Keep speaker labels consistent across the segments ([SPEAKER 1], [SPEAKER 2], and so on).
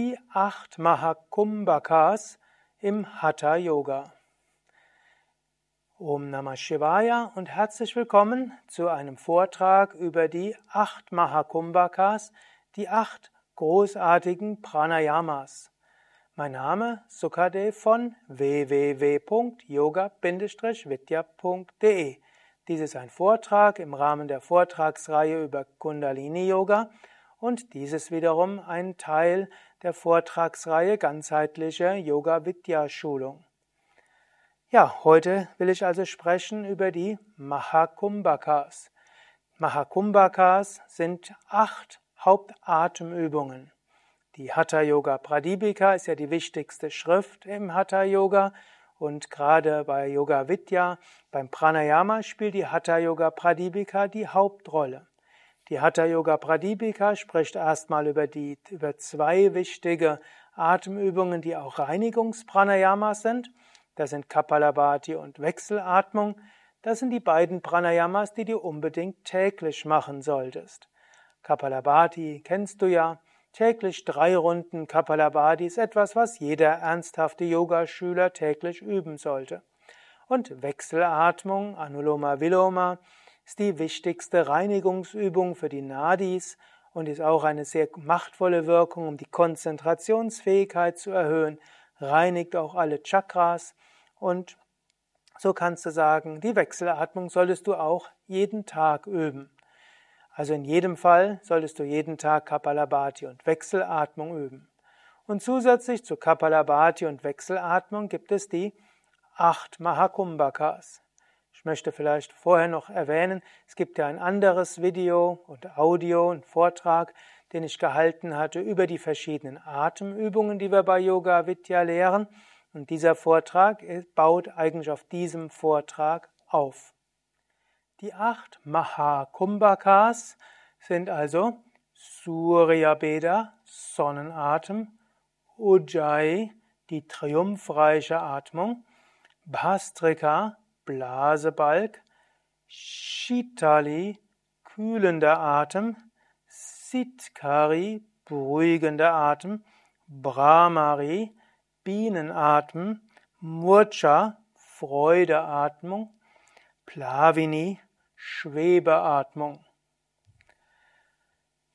[SPEAKER 1] die acht Mahakumbhakas im Hatha Yoga. Om Namah Shivaya und herzlich willkommen zu einem Vortrag über die acht Mahakumbhakas, die acht großartigen Pranayamas. Mein Name Sukadev von www.yoga-vidya.de. Dies ist ein Vortrag im Rahmen der Vortragsreihe über Kundalini Yoga und dieses wiederum ein Teil der Vortragsreihe ganzheitliche Yoga Vidya Schulung. Ja, heute will ich also sprechen über die Mahakumbhakas. Mahakumbhakas sind acht Hauptatemübungen. Die Hatha Yoga Pradipika ist ja die wichtigste Schrift im Hatha Yoga und gerade bei Yoga Vidya, beim Pranayama spielt die Hatha Yoga Pradipika die Hauptrolle. Die Hatha Yoga Pradipika spricht erstmal über die, über zwei wichtige Atemübungen, die auch Reinigungspranayamas sind. Das sind Kapalabhati und Wechselatmung. Das sind die beiden Pranayamas, die du unbedingt täglich machen solltest. Kapalabhati kennst du ja. Täglich drei Runden Kapalabhati ist etwas, was jeder ernsthafte Yogaschüler täglich üben sollte. Und Wechselatmung, Anuloma Viloma, ist die wichtigste Reinigungsübung für die Nadis und ist auch eine sehr machtvolle Wirkung, um die Konzentrationsfähigkeit zu erhöhen, reinigt auch alle Chakras und so kannst du sagen, die Wechselatmung solltest du auch jeden Tag üben. Also in jedem Fall solltest du jeden Tag Kapalabhati und Wechselatmung üben. Und zusätzlich zu Kapalabhati und Wechselatmung gibt es die acht Mahakumbhakas. Ich möchte vielleicht vorher noch erwähnen, es gibt ja ein anderes Video und Audio und Vortrag, den ich gehalten hatte über die verschiedenen Atemübungen, die wir bei Yoga Vidya lehren. Und dieser Vortrag baut eigentlich auf diesem Vortrag auf. Die acht Mahakumbhakas sind also Surya Beda, Sonnenatem, Ujjayi, die triumphreiche Atmung, Bhastrika, Blasebalg, Shitali, kühlender Atem, Sitkari, beruhigender Atem, Brahmari, Bienenatem, Murcha, Freudeatmung, Plavini, Schwebeatmung.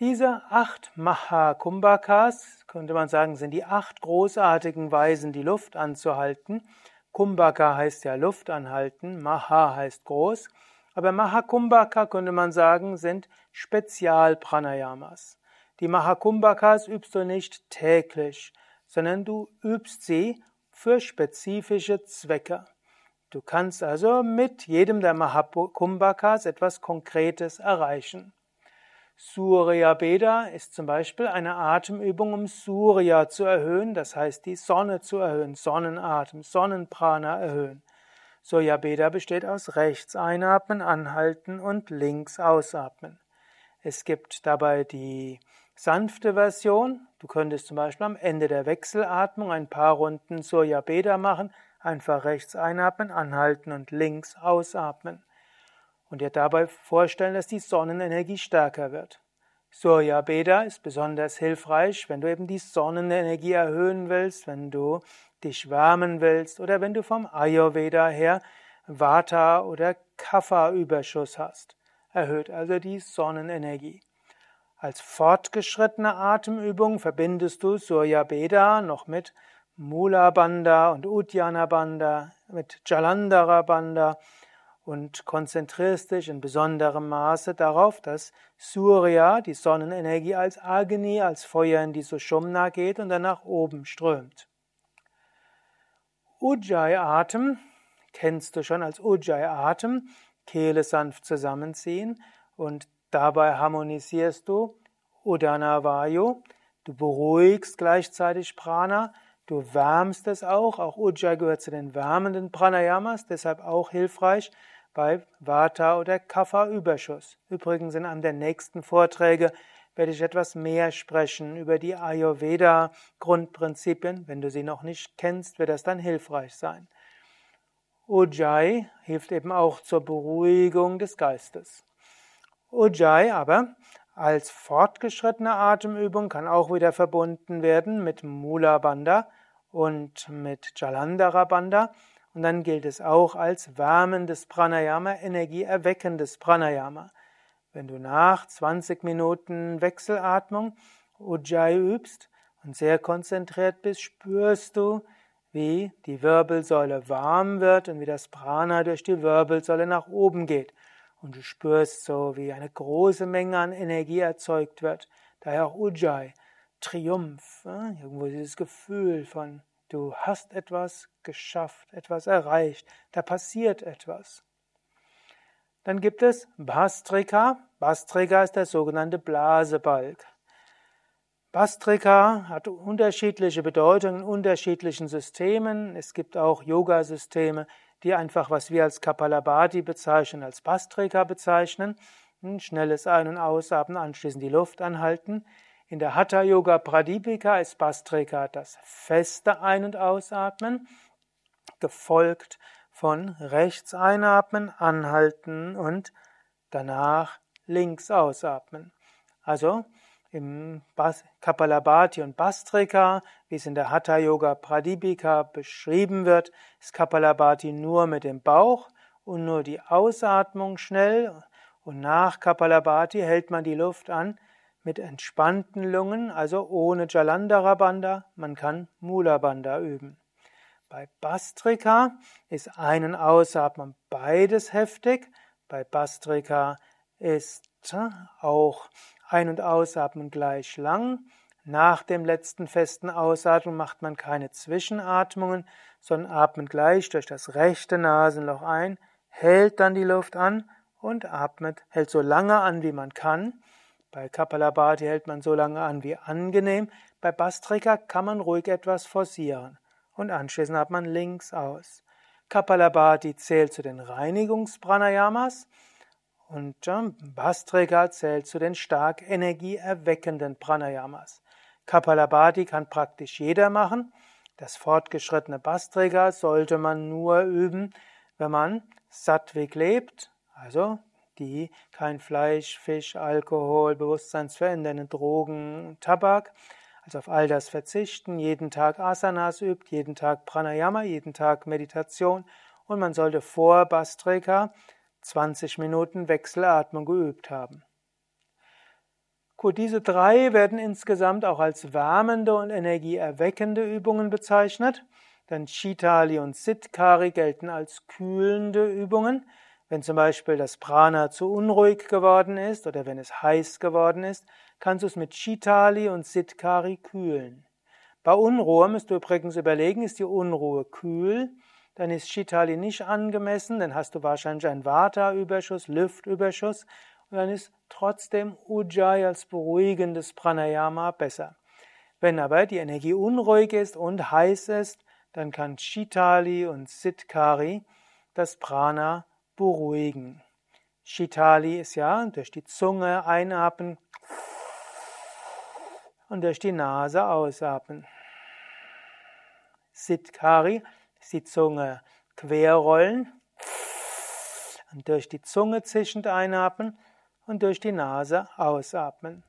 [SPEAKER 1] Diese acht Mahakumbhakas, könnte man sagen, sind die acht großartigen Weisen, die Luft anzuhalten, Kumbhaka heißt ja Luft anhalten, Maha heißt groß, aber Mahakumbhaka könnte man sagen, sind Spezialpranayamas. Die Mahakumbhakas übst du nicht täglich, sondern du übst sie für spezifische Zwecke. Du kannst also mit jedem der Mahakumbhakas etwas Konkretes erreichen. Surya Beda ist zum Beispiel eine Atemübung, um Surya zu erhöhen, das heißt die Sonne zu erhöhen, Sonnenatem, Sonnenprana erhöhen. Surya Beda besteht aus rechts einatmen, anhalten und links ausatmen. Es gibt dabei die sanfte Version. Du könntest zum Beispiel am Ende der Wechselatmung ein paar Runden Surya Beda machen, einfach rechts einatmen, anhalten und links ausatmen und dir dabei vorstellen, dass die Sonnenenergie stärker wird. Surya Beda ist besonders hilfreich, wenn du eben die Sonnenenergie erhöhen willst, wenn du dich wärmen willst oder wenn du vom Ayurveda her Vata oder Kapha Überschuss hast. Erhöht also die Sonnenenergie. Als fortgeschrittene Atemübung verbindest du Surya Beda noch mit Mula Bandha und Uddiyana Bandha, mit Jalandhara Bandha und konzentrierst dich in besonderem Maße darauf, dass Surya, die Sonnenenergie, als Agni, als Feuer in die Sushumna geht und dann nach oben strömt. Ujjayi-Atem kennst du schon als Ujjayi-Atem, Kehle sanft zusammenziehen und dabei harmonisierst du Udana Vayu, du beruhigst gleichzeitig Prana, du wärmst es auch, auch Ujjayi gehört zu den wärmenden Pranayamas, deshalb auch hilfreich, bei Vata oder Kapha-Überschuss. Übrigens in einem der nächsten Vorträge werde ich etwas mehr sprechen über die Ayurveda-Grundprinzipien. Wenn du sie noch nicht kennst, wird das dann hilfreich sein. Ujjayi hilft eben auch zur Beruhigung des Geistes. Ujjayi aber als fortgeschrittene Atemübung kann auch wieder verbunden werden mit Mula Bandha und mit Jalandhara Bandha. Und dann gilt es auch als wärmendes Pranayama, energieerweckendes Pranayama. Wenn du nach 20 Minuten Wechselatmung Ujjayi übst und sehr konzentriert bist, spürst du, wie die Wirbelsäule warm wird und wie das Prana durch die Wirbelsäule nach oben geht. Und du spürst so, wie eine große Menge an Energie erzeugt wird. Daher auch Ujjayi, Triumph, irgendwo dieses Gefühl von, du hast etwas geschafft, etwas erreicht, da passiert etwas. Dann gibt es Bastrika. Bastrika ist der sogenannte Blasebalg. Bastrika hat unterschiedliche Bedeutungen in unterschiedlichen Systemen. Es gibt auch Yoga-Systeme, die einfach, was wir als Kapalabhati bezeichnen, als Bastrika bezeichnen. Ein schnelles Ein- und Ausatmen, anschließend die Luft anhalten. In der Hatha Yoga Pradipika ist Bastrika das feste Ein- und Ausatmen, gefolgt von rechts einatmen, anhalten und danach links ausatmen. Also im Kapalabhati und Bastrika, wie es in der Hatha Yoga Pradipika beschrieben wird, ist Kapalabhati nur mit dem Bauch und nur die Ausatmung schnell und nach Kapalabhati hält man die Luft an mit entspannten Lungen, also ohne Jalandhara Bandha, man kann Mula Bandha üben. Bei Bastrika ist Ein- und Ausatmen beides heftig. Bei Bastrika ist auch Ein- und Ausatmen gleich lang. Nach dem letzten festen Ausatmen macht man keine Zwischenatmungen, sondern atmet gleich durch das rechte Nasenloch ein, hält dann die Luft an und atmet, hält so lange an, wie man kann. Bei Kapalabhati hält man so lange an wie angenehm. Bei Bastrika kann man ruhig etwas forcieren und anschließend hat man links aus. Kapalabhati zählt zu den Reinigungspranayamas und Bastrika zählt zu den stark energieerweckenden Pranayamas. Kapalabhati kann praktisch jeder machen. Das fortgeschrittene Bastrika sollte man nur üben, wenn man sattwig lebt, also die kein Fleisch, Fisch, Alkohol, bewusstseinsverändernde Drogen, Tabak, also auf all das verzichten, jeden Tag Asanas übt, jeden Tag Pranayama, jeden Tag Meditation und man sollte vor Bastrika 20 Minuten Wechselatmung geübt haben. Gut, diese drei werden insgesamt auch als wärmende und energieerweckende Übungen bezeichnet. Denn Chitali und Sitkari gelten als kühlende Übungen. Wenn zum Beispiel das Prana zu unruhig geworden ist oder wenn es heiß geworden ist, kannst du es mit Chitali und Sitkari kühlen. Bei Unruhe musst du übrigens überlegen, ist die Unruhe kühl, dann ist Chitali nicht angemessen, dann hast du wahrscheinlich einen Vata-Überschuss, Luftüberschuss und dann ist trotzdem Ujjayi als beruhigendes Pranayama besser. Wenn aber die Energie unruhig ist und heiß ist, dann kann Chitali und Sitkari das Prana beruhigen. Chitali ist ja durch die Zunge einatmen und durch die Nase ausatmen. Sitkari ist die Zunge querrollen und durch die Zunge zischend einatmen und durch die Nase ausatmen.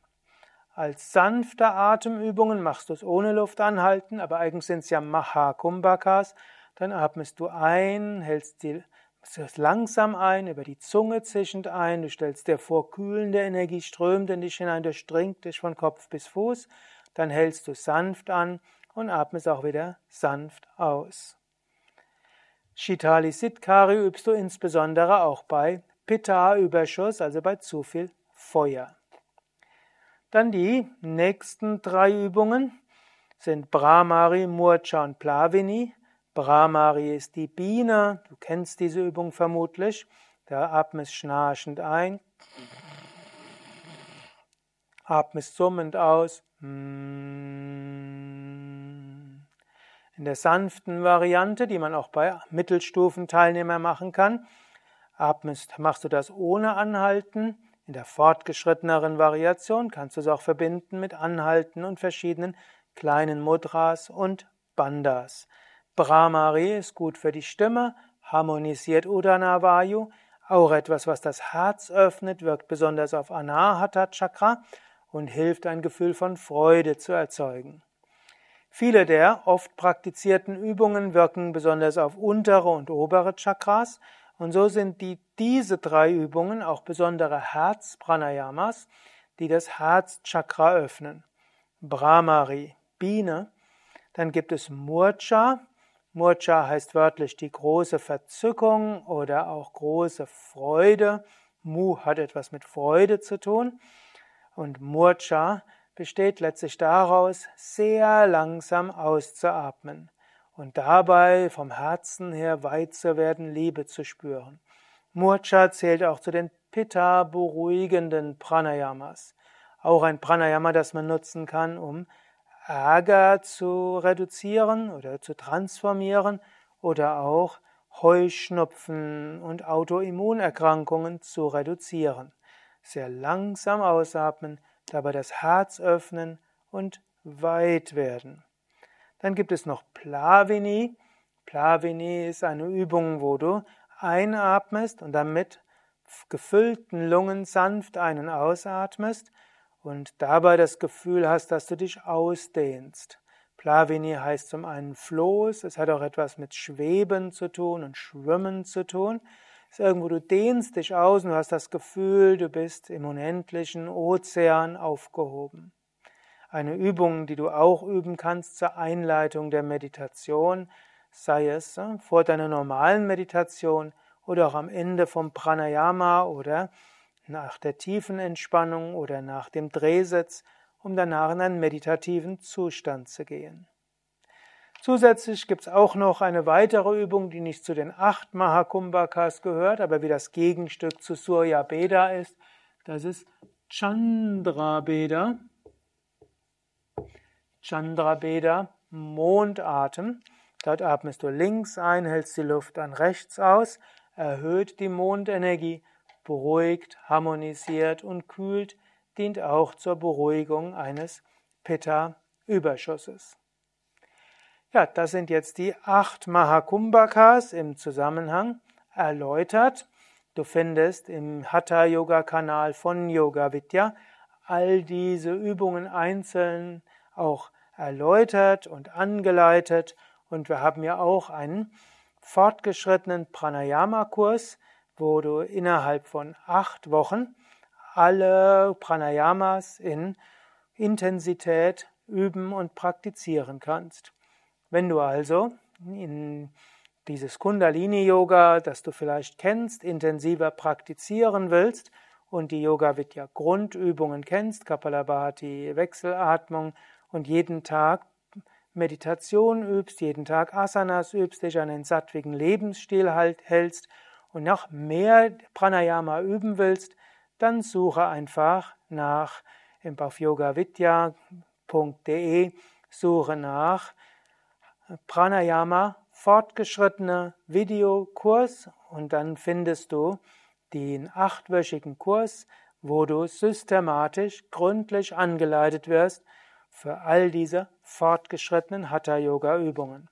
[SPEAKER 1] Als sanfte Atemübungen machst du es ohne Luft anhalten, aber eigentlich sind es ja Mahakumbhakas. Dann atmest du ein, hältst die es langsam ein, über die Zunge zischend ein. Du stellst dir vor, kühlende Energie strömt in dich hinein, durchdringt dich von Kopf bis Fuß. Dann hältst du sanft an und atmest auch wieder sanft aus. Shitali Sitkari übst du insbesondere auch bei Pitta-Überschuss, also bei zu viel Feuer. Dann die nächsten drei Übungen sind Brahmari, Murcha und Plavini. Brahmari ist die Biene. Du kennst diese Übung vermutlich. Da atmest schnarchend ein, atmest summend aus. In der sanften Variante, die man auch bei Mittelstufenteilnehmern machen kann, atmest, machst du das ohne Anhalten. In der fortgeschritteneren Variation kannst du es auch verbinden mit Anhalten und verschiedenen kleinen Mudras und Bandas. Brahmari ist gut für die Stimme, harmonisiert Udana Vayu, auch etwas, was das Herz öffnet, wirkt besonders auf Anahata Chakra und hilft ein Gefühl von Freude zu erzeugen. Viele der oft praktizierten Übungen wirken besonders auf untere und obere Chakras und so sind die, diese drei Übungen auch besondere Herz-Pranayamas, die das Herzchakra öffnen. Brahmari, Biene. Dann gibt es Murcha. Murcha heißt wörtlich die große Verzückung oder auch große Freude. Mu hat etwas mit Freude zu tun. Und Murcha besteht letztlich daraus, sehr langsam auszuatmen und dabei vom Herzen her weit zu werden, Liebe zu spüren. Murcha zählt auch zu den Pitta beruhigenden Pranayamas. Auch ein Pranayama, das man nutzen kann, um Ärger zu reduzieren oder zu transformieren oder auch Heuschnupfen und Autoimmunerkrankungen zu reduzieren. Sehr langsam ausatmen, dabei das Herz öffnen und weit werden. Dann gibt es noch Plavini. Plavini ist eine Übung, wo du einatmest und dann mit gefüllten Lungen sanft ein- und ausatmest und dabei das Gefühl hast, dass du dich ausdehnst. Plavini heißt zum einen Floß, es hat auch etwas mit Schweben zu tun und Schwimmen zu tun. Es ist irgendwo, du dehnst dich aus und du hast das Gefühl, du bist im unendlichen Ozean aufgehoben. Eine Übung, die du auch üben kannst zur Einleitung der Meditation, sei es äh, vor deiner normalen Meditation oder auch am Ende vom Pranayama oder nach der tiefen Entspannung oder nach dem Drehsitz, um danach in einen meditativen Zustand zu gehen. Zusätzlich gibt es auch noch eine weitere Übung, die nicht zu den acht Mahakumbhakas gehört, aber wie das Gegenstück zu Surya Beda ist. Das ist Chandra Beda. Chandra Beda, Mondatem. Dort atmest du links ein, hältst die Luft dann rechts aus, erhöht die Mondenergie beruhigt, harmonisiert und kühlt, dient auch zur Beruhigung eines Pitta-Überschusses. Ja, das sind jetzt die acht Mahakumbhakas im Zusammenhang erläutert. Du findest im Hatha-Yoga-Kanal von Yoga Vidya all diese Übungen einzeln auch erläutert und angeleitet. Und wir haben ja auch einen fortgeschrittenen Pranayama-Kurs, wo du innerhalb von acht Wochen alle Pranayamas in Intensität üben und praktizieren kannst. Wenn du also in dieses Kundalini-Yoga, das du vielleicht kennst, intensiver praktizieren willst und die Yoga Vidya Grundübungen kennst, Kapalabhati, Wechselatmung und jeden Tag Meditation übst, jeden Tag Asanas übst, dich an den sattwigen Lebensstil halt hältst und noch mehr Pranayama üben willst, dann suche einfach nach auf yogavidya.de, suche nach Pranayama fortgeschrittene Videokurs und dann findest du den achtwöchigen Kurs, wo du systematisch, gründlich angeleitet wirst für all diese fortgeschrittenen Hatha-Yoga-Übungen.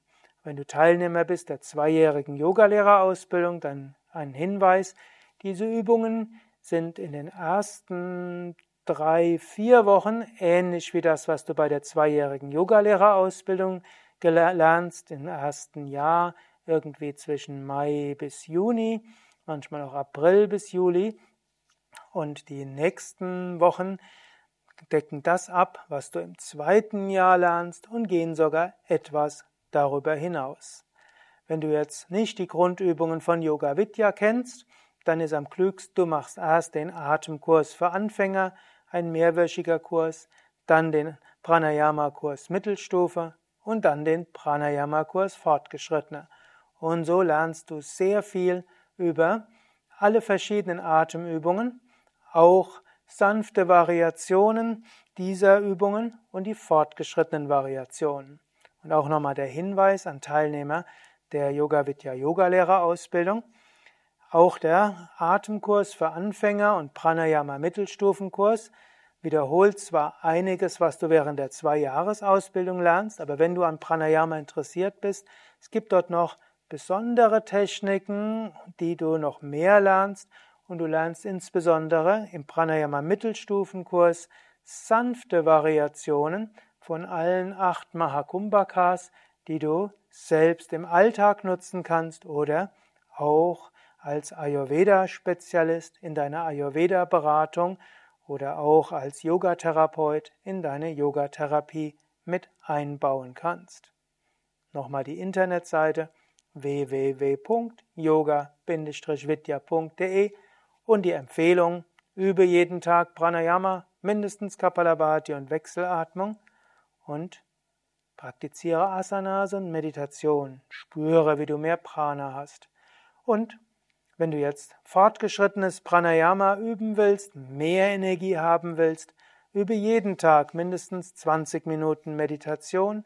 [SPEAKER 1] Wenn du Teilnehmer bist der zweijährigen Yogalehrerausbildung, dann ein Hinweis. Diese Übungen sind in den ersten drei, vier Wochen ähnlich wie das, was du bei der zweijährigen Yogalehrerausbildung lernst, im ersten Jahr irgendwie zwischen Mai bis Juni, manchmal auch April bis Juli. Und die nächsten Wochen decken das ab, was du im zweiten Jahr lernst und gehen sogar etwas darüber hinaus. Wenn du jetzt nicht die Grundübungen von Yoga Vidya kennst, dann ist am klügsten, du machst erst den Atemkurs für Anfänger, ein mehrwöchiger Kurs, dann den Pranayama-Kurs Mittelstufe und dann den Pranayama-Kurs Fortgeschrittene. Und so lernst du sehr viel über alle verschiedenen Atemübungen, auch sanfte Variationen dieser Übungen und die fortgeschrittenen Variationen. Und auch nochmal der Hinweis an Teilnehmer, der Yoga Vidya Yogalehrerausbildung, auch der Atemkurs für Anfänger und Pranayama Mittelstufenkurs wiederholt zwar einiges, was du während der zwei Jahresausbildung lernst, aber wenn du an Pranayama interessiert bist, es gibt dort noch besondere Techniken, die du noch mehr lernst. Und du lernst insbesondere im Pranayama Mittelstufenkurs sanfte Variationen von allen acht Mahakumbhakas, die du selbst im Alltag nutzen kannst oder auch als Ayurveda-Spezialist in deiner Ayurveda-Beratung oder auch als Yogatherapeut in deine Yogatherapie mit einbauen kannst. Nochmal die Internetseite www.yoga-vidya.de und die Empfehlung, übe jeden Tag Pranayama, mindestens Kapalabhati und Wechselatmung und praktiziere Asanas und Meditation. Spüre, wie du mehr Prana hast. Und wenn du jetzt fortgeschrittenes Pranayama üben willst, mehr Energie haben willst, übe jeden Tag mindestens 20 Minuten Meditation,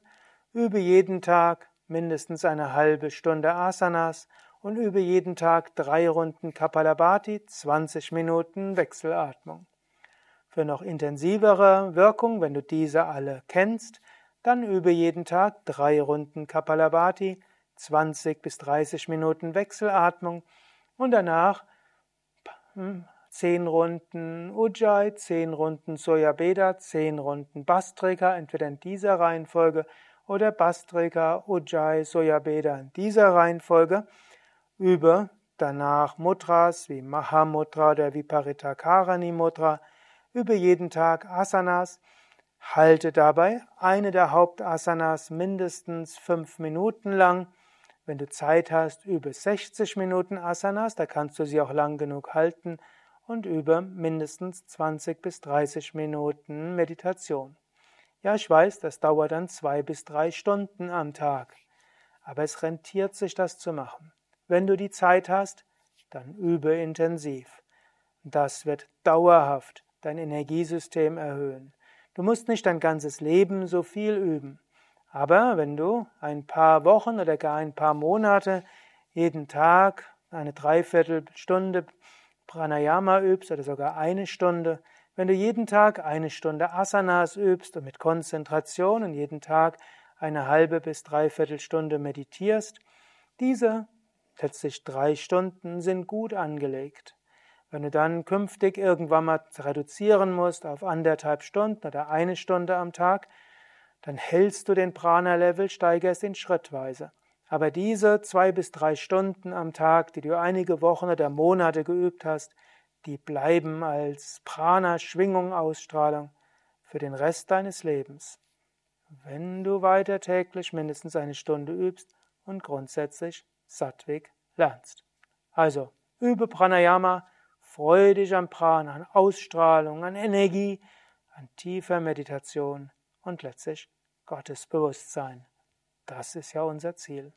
[SPEAKER 1] übe jeden Tag mindestens eine halbe Stunde Asanas und übe jeden Tag drei Runden Kapalabhati, 20 Minuten Wechselatmung. Für noch intensivere Wirkung, wenn du diese alle kennst, dann übe jeden Tag drei Runden Kapalabhati, 20 bis 30 Minuten Wechselatmung und danach hm, zehn Runden Ujjayi, zehn Runden Soyabeda, zehn Runden Bastrika, entweder in dieser Reihenfolge oder Bastrika, Ujjayi, Soyabeda in dieser Reihenfolge. Übe danach Mudras wie Mahamudra oder Viparitakarani Mudra. Übe jeden Tag Asanas. Halte dabei eine der Hauptasanas mindestens fünf Minuten lang. Wenn du Zeit hast, übe 60 Minuten Asanas, da kannst du sie auch lang genug halten und übe mindestens 20 bis 30 Minuten Meditation. Ja, ich weiß, das dauert dann zwei bis drei Stunden am Tag, aber es rentiert sich, das zu machen. Wenn du die Zeit hast, dann übe intensiv. Das wird dauerhaft dein Energiesystem erhöhen. Du musst nicht dein ganzes Leben so viel üben. Aber wenn du ein paar Wochen oder gar ein paar Monate jeden Tag eine Dreiviertelstunde Pranayama übst oder sogar eine Stunde, wenn du jeden Tag eine Stunde Asanas übst und mit Konzentration und jeden Tag eine halbe bis dreiviertel Stunde meditierst, diese letztlich drei Stunden sind gut angelegt. Wenn du dann künftig irgendwann mal reduzieren musst auf anderthalb Stunden oder eine Stunde am Tag, dann hältst du den Prana-Level, steigerst ihn schrittweise. Aber diese zwei bis drei Stunden am Tag, die du einige Wochen oder Monate geübt hast, die bleiben als Prana-Schwingung, Ausstrahlung für den Rest deines Lebens. Wenn du weiter täglich mindestens eine Stunde übst und grundsätzlich Sattvik lernst. Also, übe Pranayama, freue dich an Prana, an Ausstrahlung, an Energie, an tiefer Meditation und letztlich Gottes Bewusstsein. Das ist ja unser Ziel.